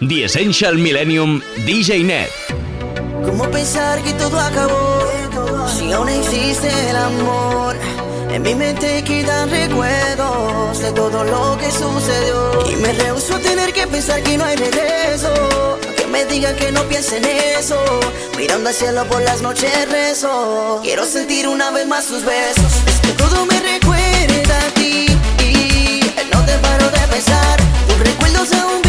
The Essential Millennium DJ Net. ¿Cómo pensar que todo acabó? Si aún existe el amor. En mi mente quedan recuerdos de todo lo que sucedió. Y me rehuso a tener que pensar que no hay regreso. Que me digan que no piense en eso. Mirando al cielo por las noches rezo. Quiero sentir una vez más sus besos. Es que todo me recuerda a ti. Y no te paro de pensar. Tus recuerdos aún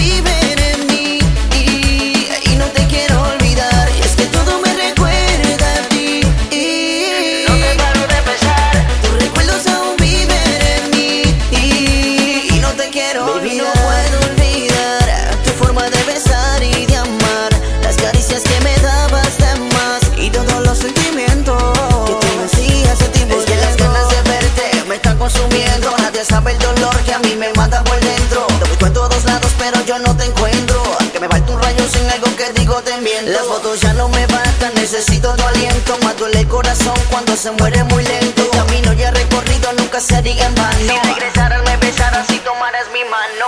yo no te encuentro. Aunque me falta un rayo sin algo que digo te miento. Las fotos ya no me bastan, necesito tu aliento. Más duele el corazón cuando se muere muy lento. El camino ya recorrido nunca sería en vano. Si regresaras, me besaras y tomaras mi mano.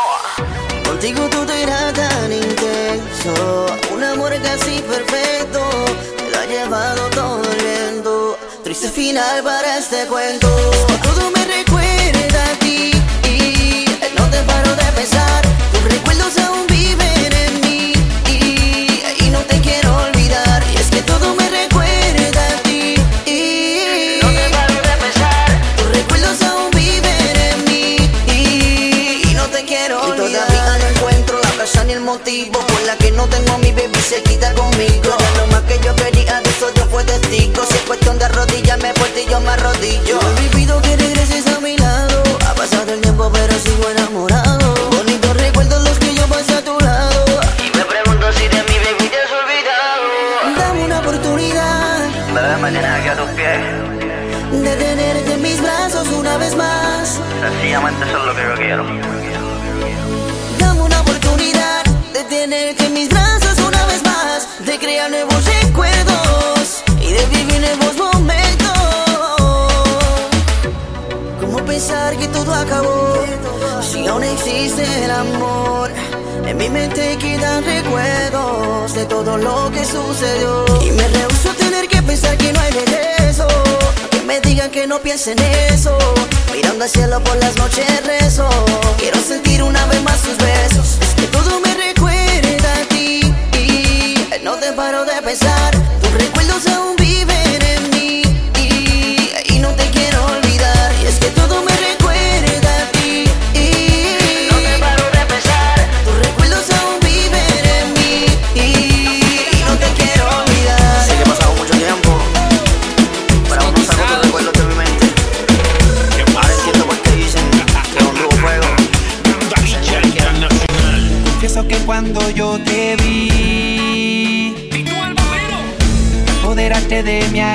Contigo todo era tan intenso. Un amor casi perfecto. Me lo ha llevado todo el viento. Triste final para este cuento. Todo me recuerda Si es cuestión de arrodillarme por ti, yo me arrodillo. Si aún existe el amor? En mi mente quedan recuerdos de todo lo que sucedió y me rehuso a tener que pensar que no hay regreso. Que me digan que no piense en eso. Mirando al cielo por las noches rezo. Quiero sentir una vez más sus besos. Es que todo me recuerda a ti. Y no te paro de pensar. Tus recuerdos aún viven en mí.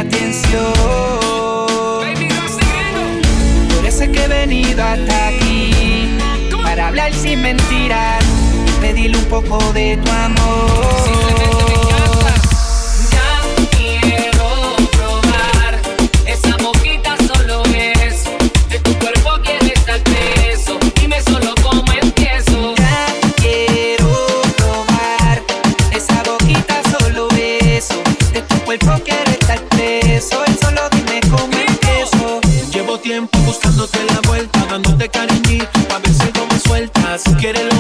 Atención. Por eso es que he venido hasta aquí, para hablar sin mentiras y pedirle un poco de tu amor. Tiempo buscándote la vuelta, dándote cariñito pa' ver si me sueltas. Quieres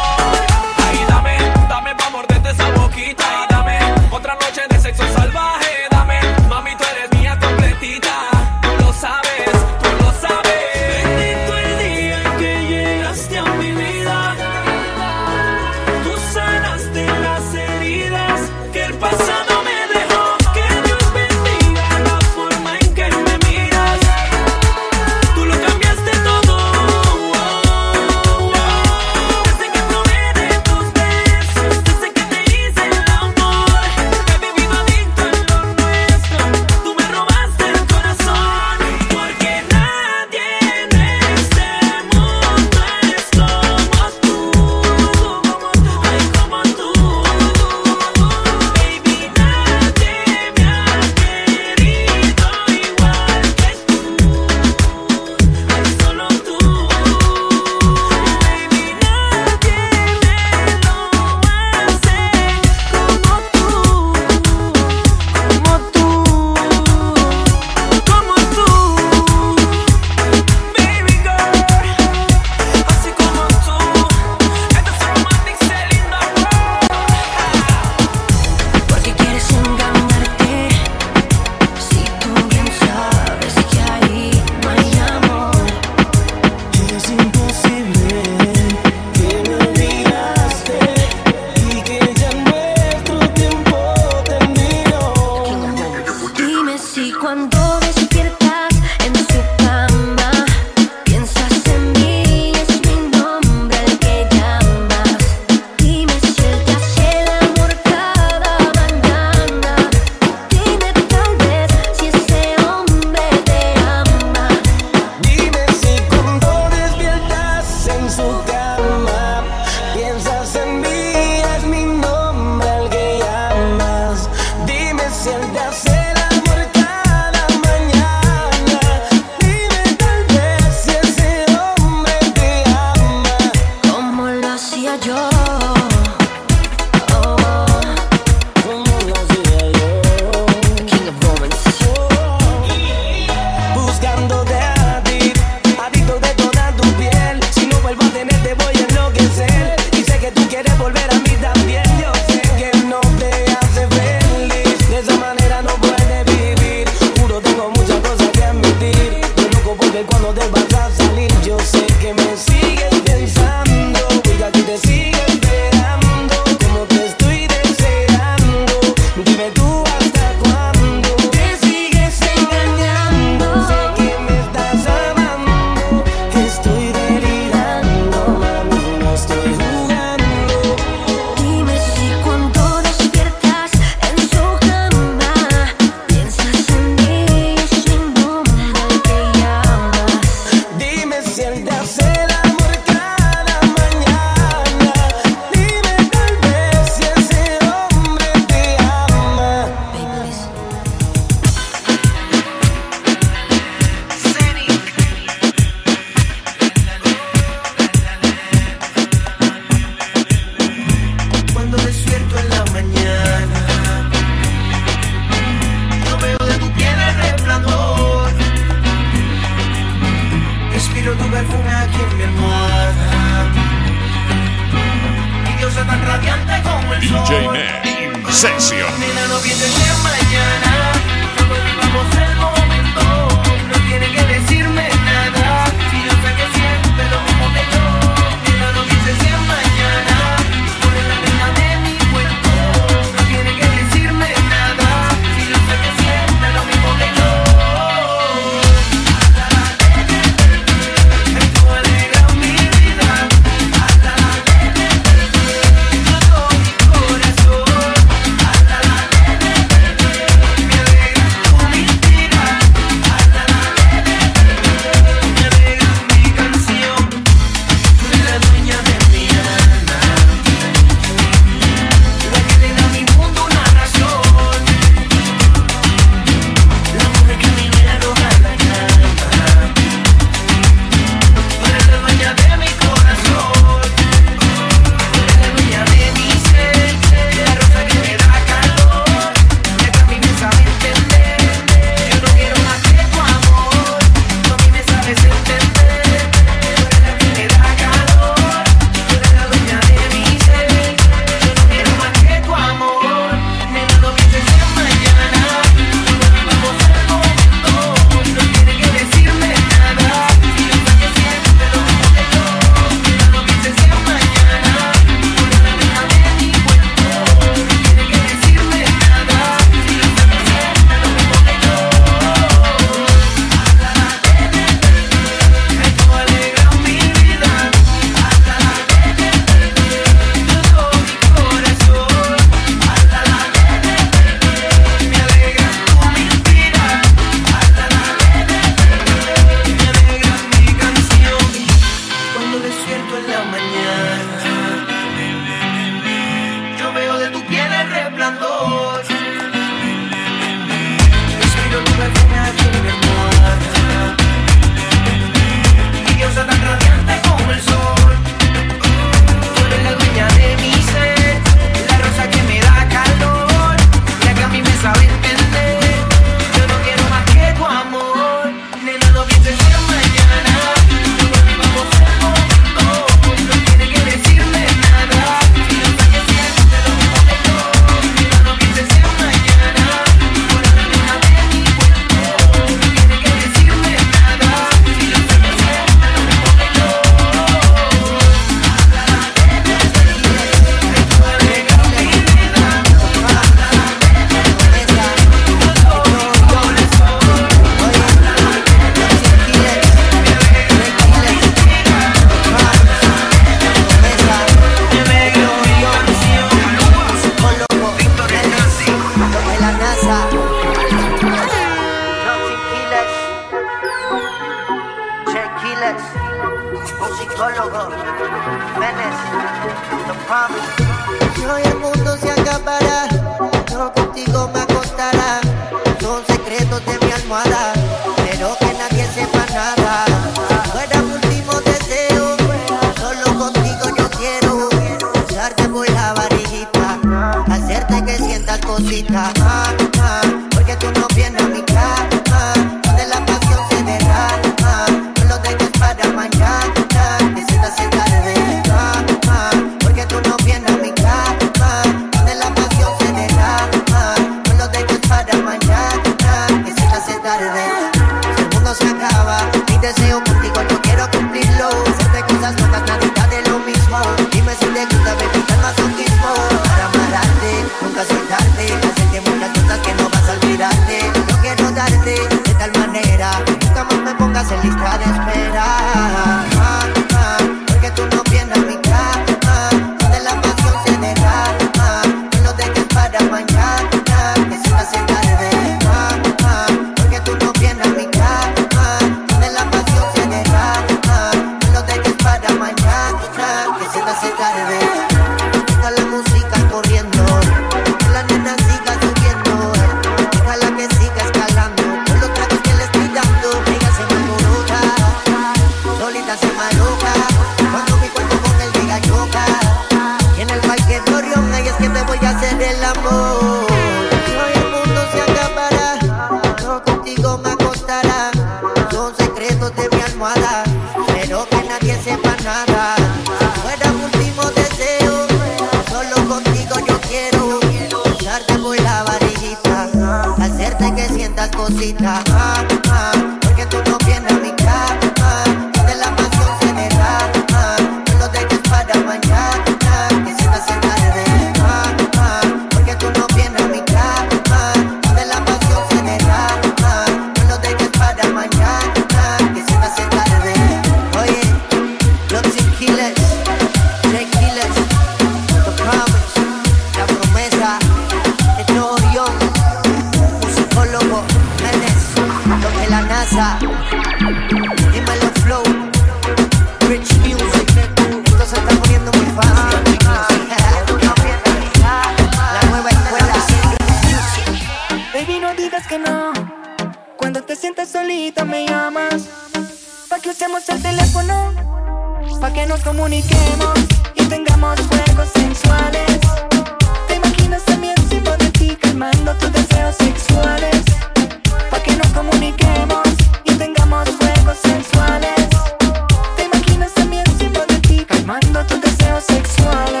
sexual.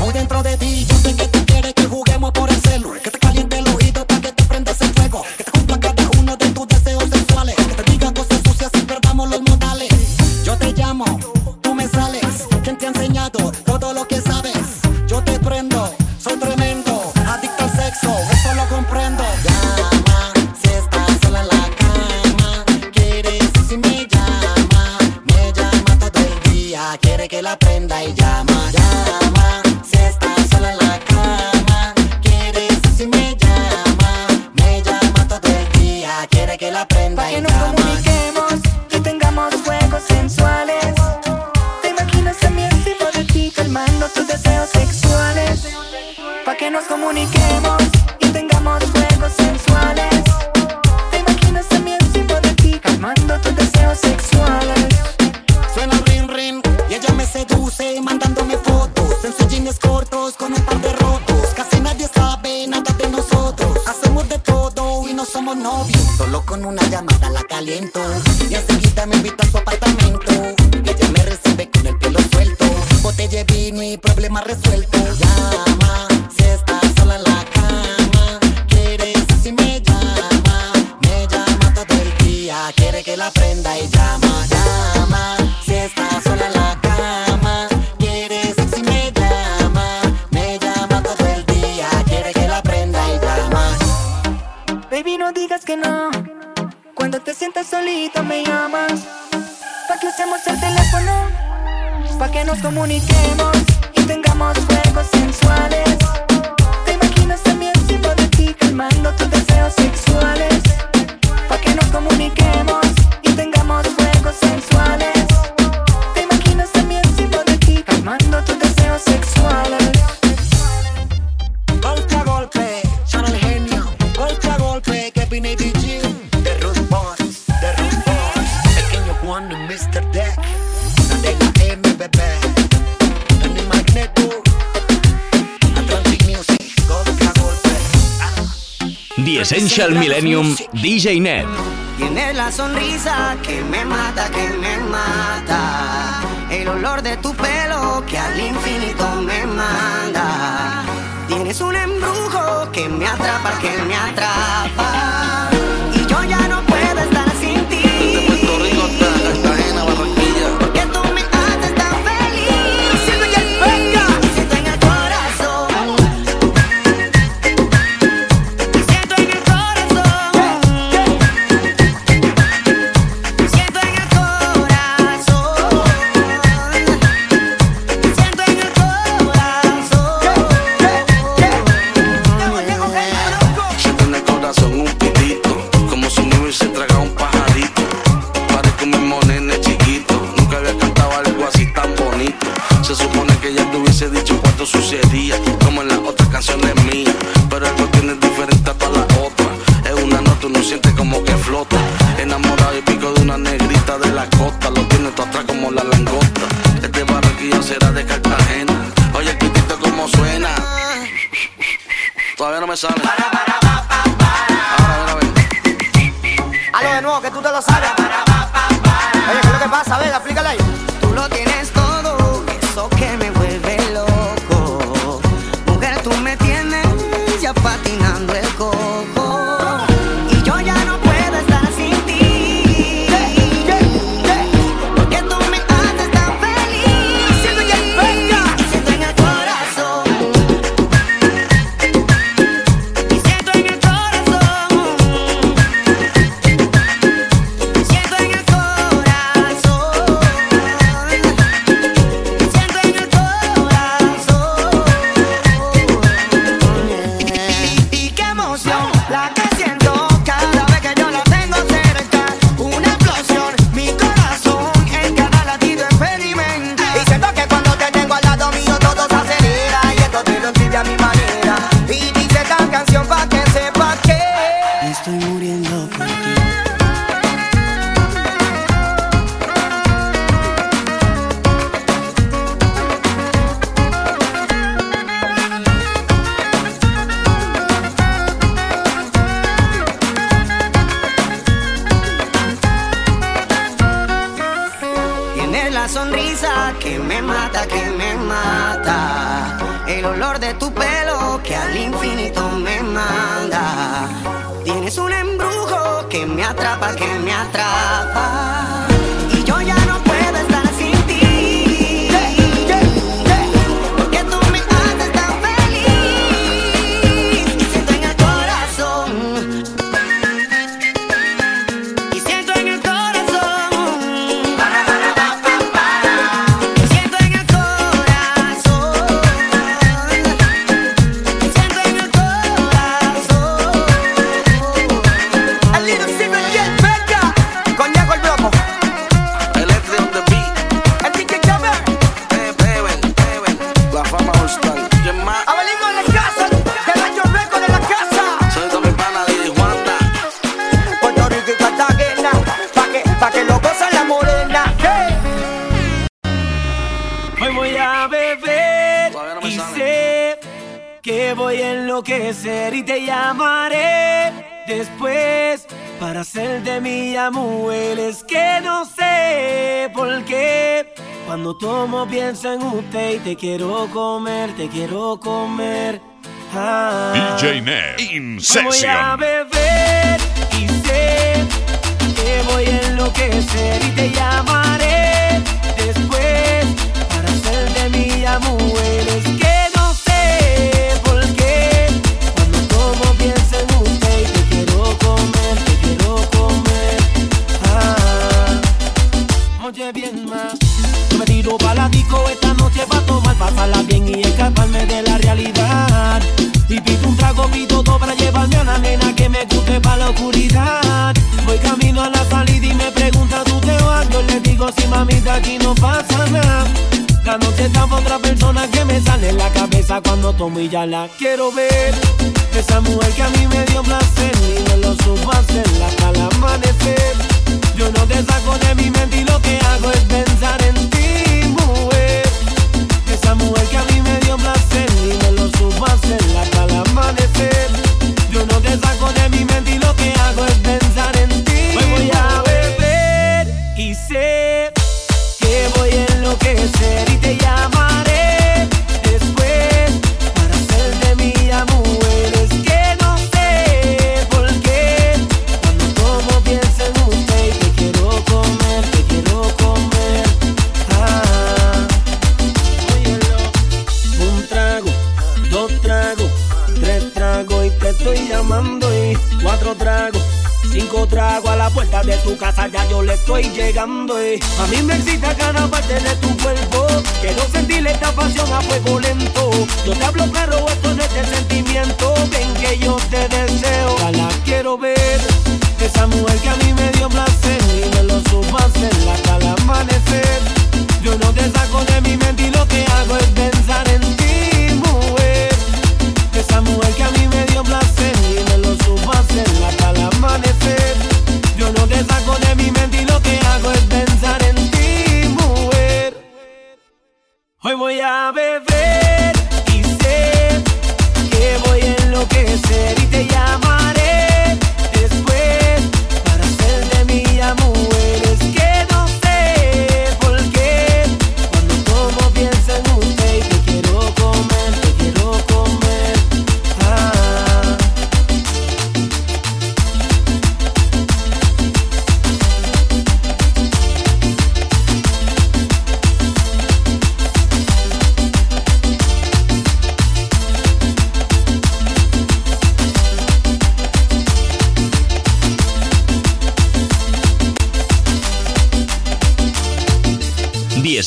Muy dentro de ti yo Essential Millennium DJ Net. Tienes la sonrisa que me mata, que me mata. El olor de tu pelo que al infinito me manda. Tienes un embrujo que me atrapa, que me atrapa. Beber no y sale. sé que voy a enloquecer y te llamaré después para hacer de mi amor. Es que no sé por qué cuando tomo pienso en usted y te quiero comer, te quiero comer. Ah. DJ Net Voy a beber y sé que voy a enloquecer y te llamaré después hacer de mi amor. Es que no sé por qué cuando tomo pienso en usted te quiero comer, te quiero comer. Ah. Oye bien más, yo me tiro pa' la disco esta noche pa' tomar, pasarla bien y escaparme de la realidad. Y pido un trago, pido todo para llevarme a la nena que me guste pa' la oscuridad. Voy camino a la salida y me pregunta, ¿tú te vas? Yo le digo, sí mamita, aquí no pasa nada. La noche está pa' otra persona que me sale en la cabeza cuando tomo y ya la quiero ver. Esa mujer que a mí me dio placer y me lo supo hacer hasta el amanecer. Yo no te saco de mi mente y lo que hago es pensar en ti, mujer. Esa mujer que a mí me dio placer y me lo supo hacer hasta el amanecer. Yo no te saco de trago a la puerta de tu casa, ya yo le estoy llegando. Eh. A mí me excita cada parte de tu cuerpo. Quiero sentir esta pasión a fuego lento. Yo te hablo claro, esto no es sentimiento. Ven que yo te deseo, ya la quiero ver. Esa mujer que a mí me dio placer y me lo supo hacer hasta el amanecer. Yo no te saco de mi mente y lo que hago es pensar en ti, mujer. Esa mujer que a mí Hoy voy a beber.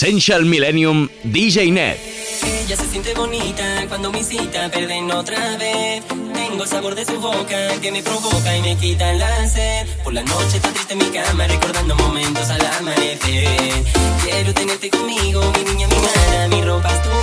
Essential Millennium DJ Net. Ella se siente bonita cuando me cita, perden otra vez. Tengo el sabor de su boca que me provoca y me quita la sed. Por la noche está triste en mi cama, recordando momentos al amanecer. Quiero tenerte conmigo, mi niña, mi mana, mi ropa es tu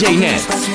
DJ Nets.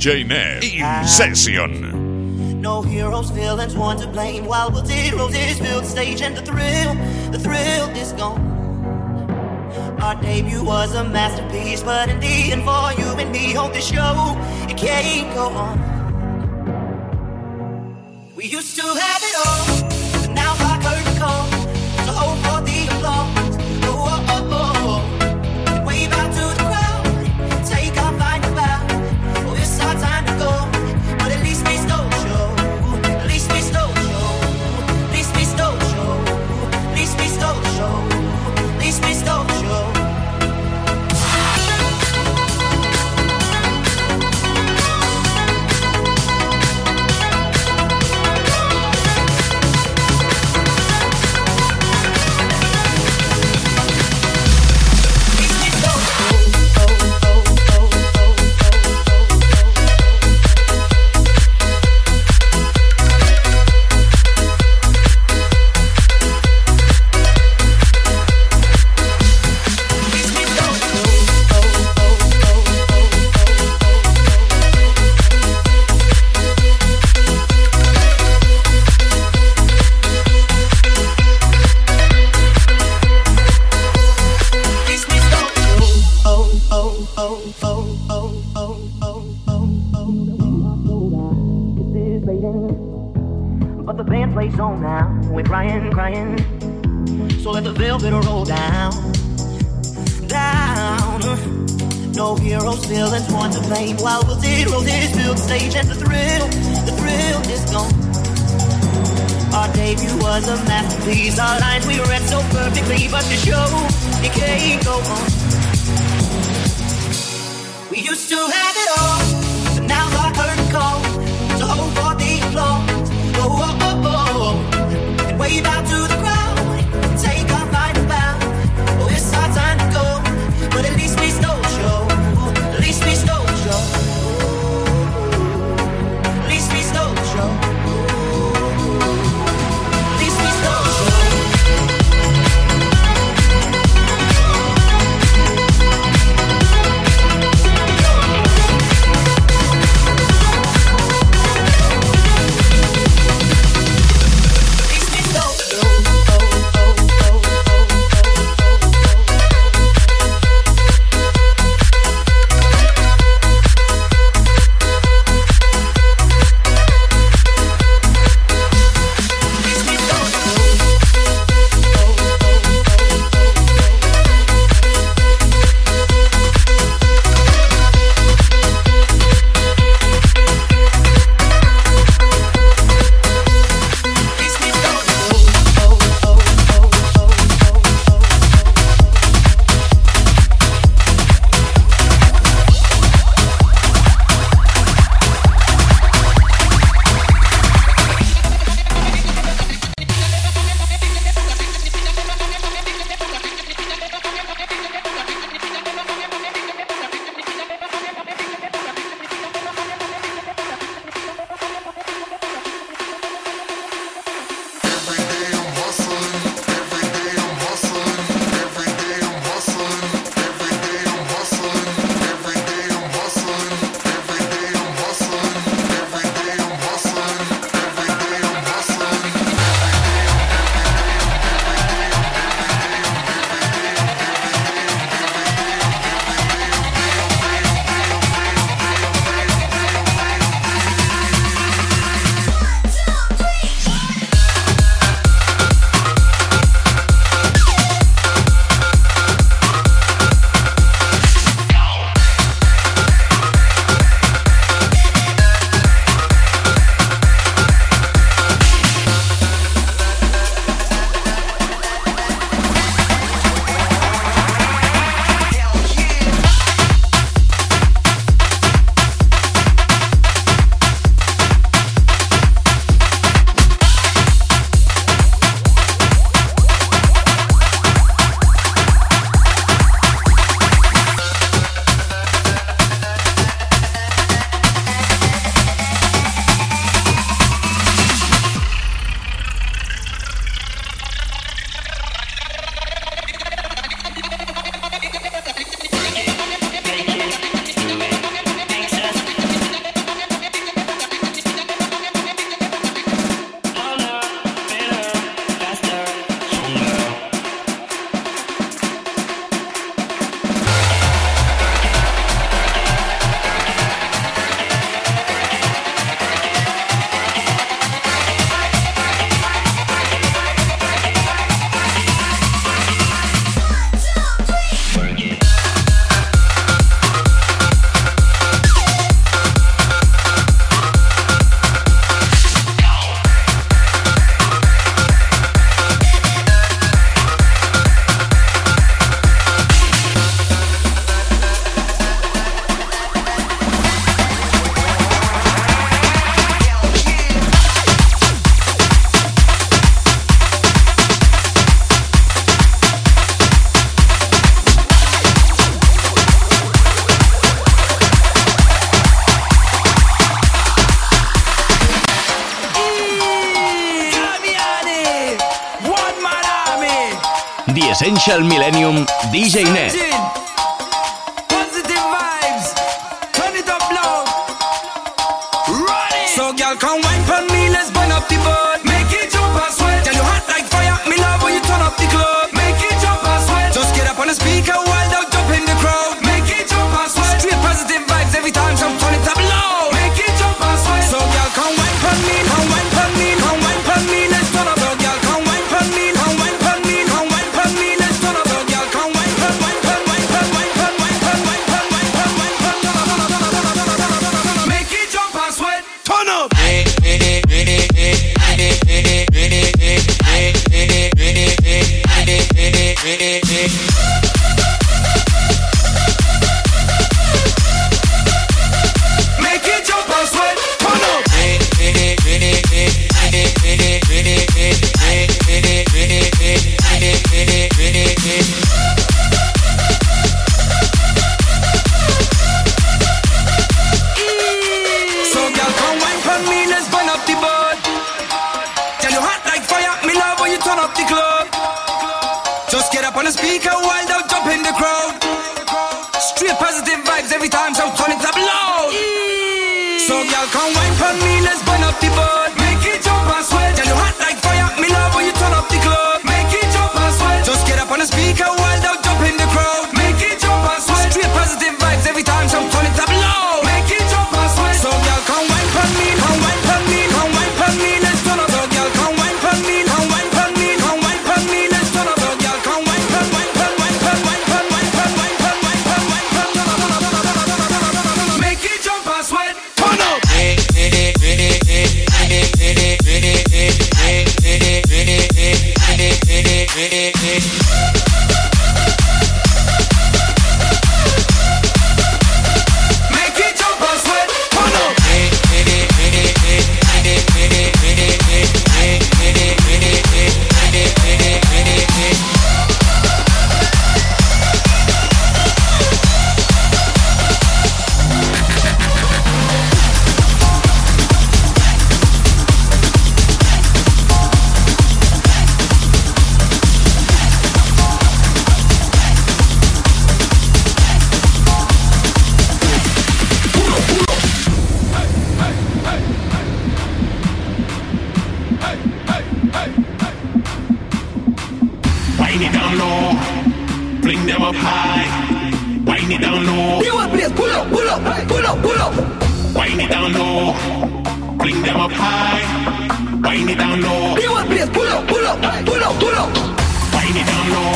DJ Nev in session. No heroes, villains, one to blame. While we'll zeros is filled stage and the thrill, the thrill is gone. Our debut was a masterpiece, but in the end, for you and me, hold this show, it can't go on. The Essential low, them up high, wind it down low. You want please pull up, pull up, pull up, pull up. Wind it down low,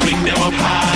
fling them up high.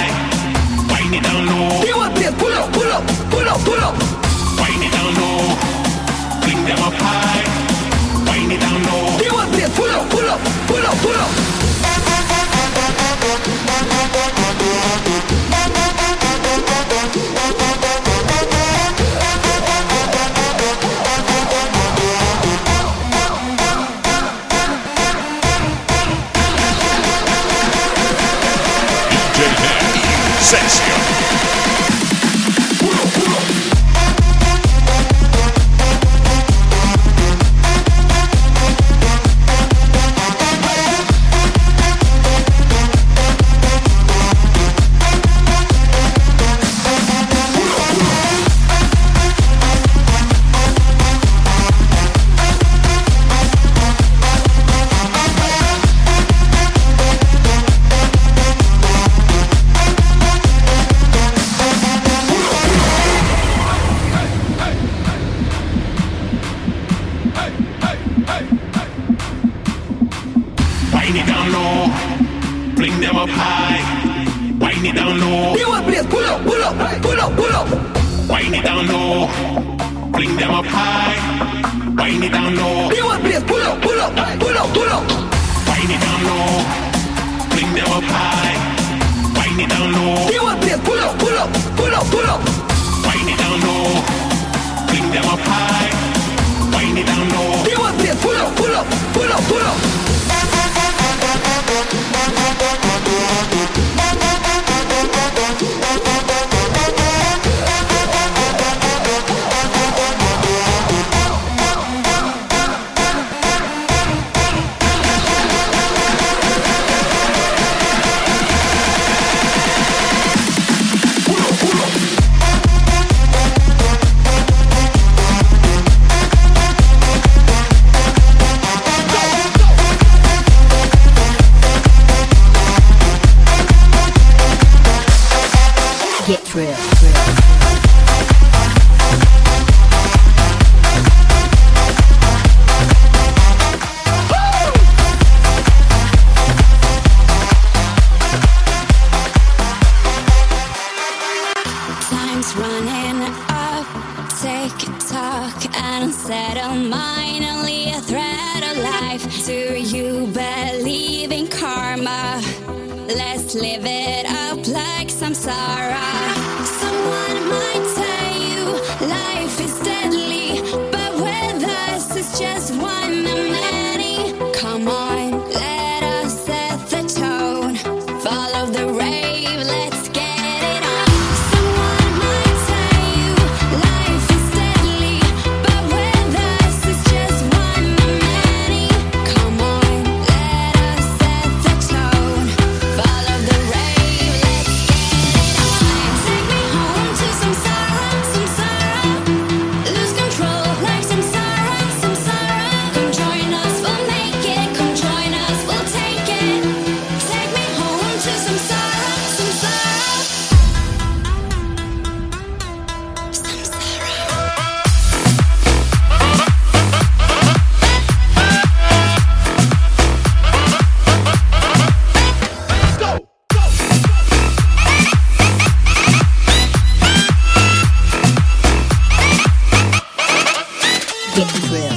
Get real.